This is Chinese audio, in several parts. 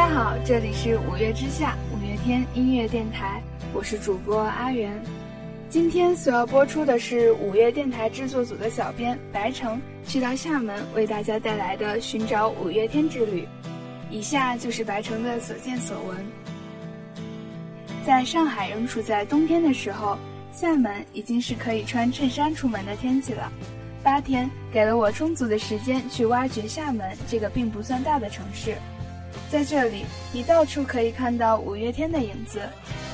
大家好这里是五月之下五月天音乐电台，我是主播阿元。今天所要播出的是五月电台制作组的小编白城去到厦门为大家带来的寻找五月天之旅。以下就是白城的所见所闻。在上海仍处在冬天的时候，厦门已经是可以穿衬衫出门的天气了。八天给了我充足的时间去挖掘厦门这个并不算大的城市。在这里，你到处可以看到五月天的影子。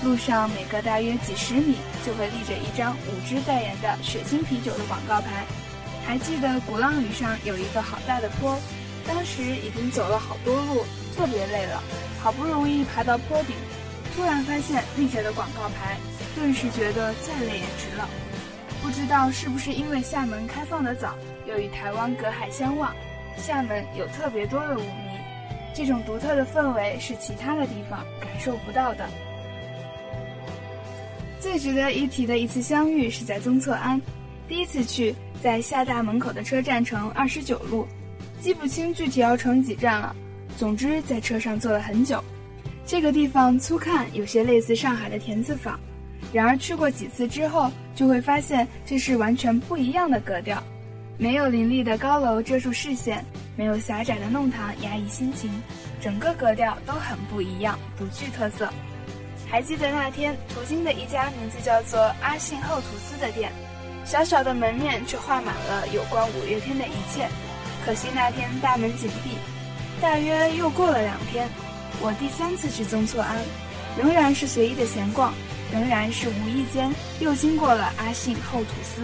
路上每隔大约几十米就会立着一张五支代言的雪清啤酒的广告牌。还记得鼓浪屿上有一个好大的坡，当时已经走了好多路，特别累了，好不容易爬到坡顶，突然发现立着的广告牌，顿时觉得再累也值了。不知道是不是因为厦门开放的早，又与台湾隔海相望，厦门有特别多的舞迷，这种独特的氛围是其他的地方感受不到的。最值得一提的一次相遇是在宗策庵，第一次去在厦大门口的车站乘二十九路，记不清具体要乘几站了。总之在车上坐了很久。这个地方粗看有些类似上海的田子坊，然而去过几次之后就会发现这是完全不一样的格调，没有林立的高楼遮住视线，没有狭窄的弄堂压抑心情，整个格调都很不一样，独具特色。还记得那天途经的一家名字叫做阿信厚吐司的店，小小的门面却画满了有关五月天的一切。可惜那天大门紧闭。大约又过了两天，我第三次去宗措庵，仍然是随意的闲逛，仍然是无意间又经过了阿信厚吐司。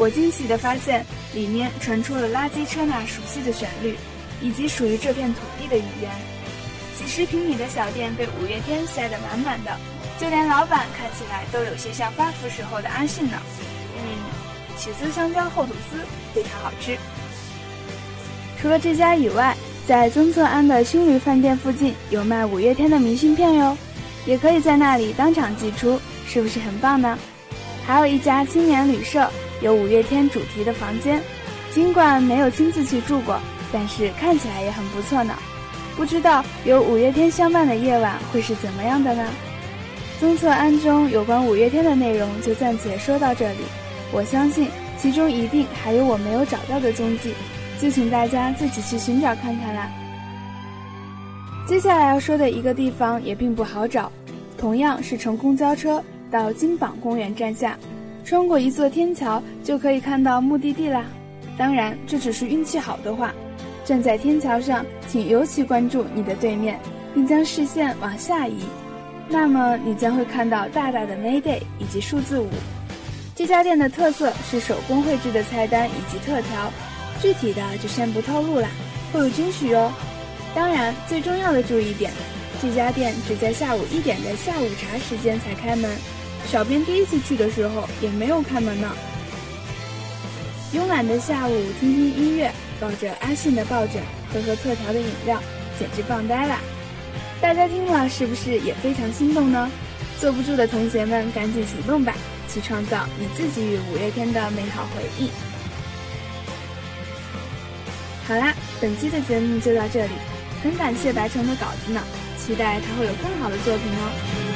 我惊喜地发现，里面传出了垃圾车那熟悉的旋律，以及属于这片土地的语言。几十平米的小店被五月天塞得满满的，就连老板看起来都有些像发福时候的阿信呢。嗯，起司香蕉厚吐司非常好吃。除了这家以外，在曾策庵的青旅饭店附近有卖五月天的明信片哟，也可以在那里当场寄出，是不是很棒呢？还有一家青年旅社，有五月天主题的房间，尽管没有亲自去住过，但是看起来也很不错呢。不知道有五月天相伴的夜晚会是怎么样的呢？宗策庵中有关五月天的内容就暂且说到这里。我相信其中一定还有我没有找到的踪迹，就请大家自己去寻找看看啦。接下来要说的一个地方也并不好找，同样是乘公交车到金榜公园站下，穿过一座天桥就可以看到目的地啦。当然，这只是运气好的话。站在天桥上，请尤其关注你的对面，并将视线往下移，那么你将会看到大大的 Mayday 以及数字五。这家店的特色是手工绘制的菜单以及特调，具体的就先不透露啦，会有惊喜哦。当然，最重要的注意点，这家店只在下午一点的下午茶时间才开门，小编第一次去的时候也没有开门呢。慵懒的下午，听听音乐。抱着阿信的抱枕，喝喝特调的饮料，简直棒呆了！大家听了是不是也非常心动呢？坐不住的同学们，赶紧行动吧，去创造你自己与五月天的美好回忆！好啦，本期的节目就到这里，很感谢白城的稿子呢，期待他会有更好的作品哦。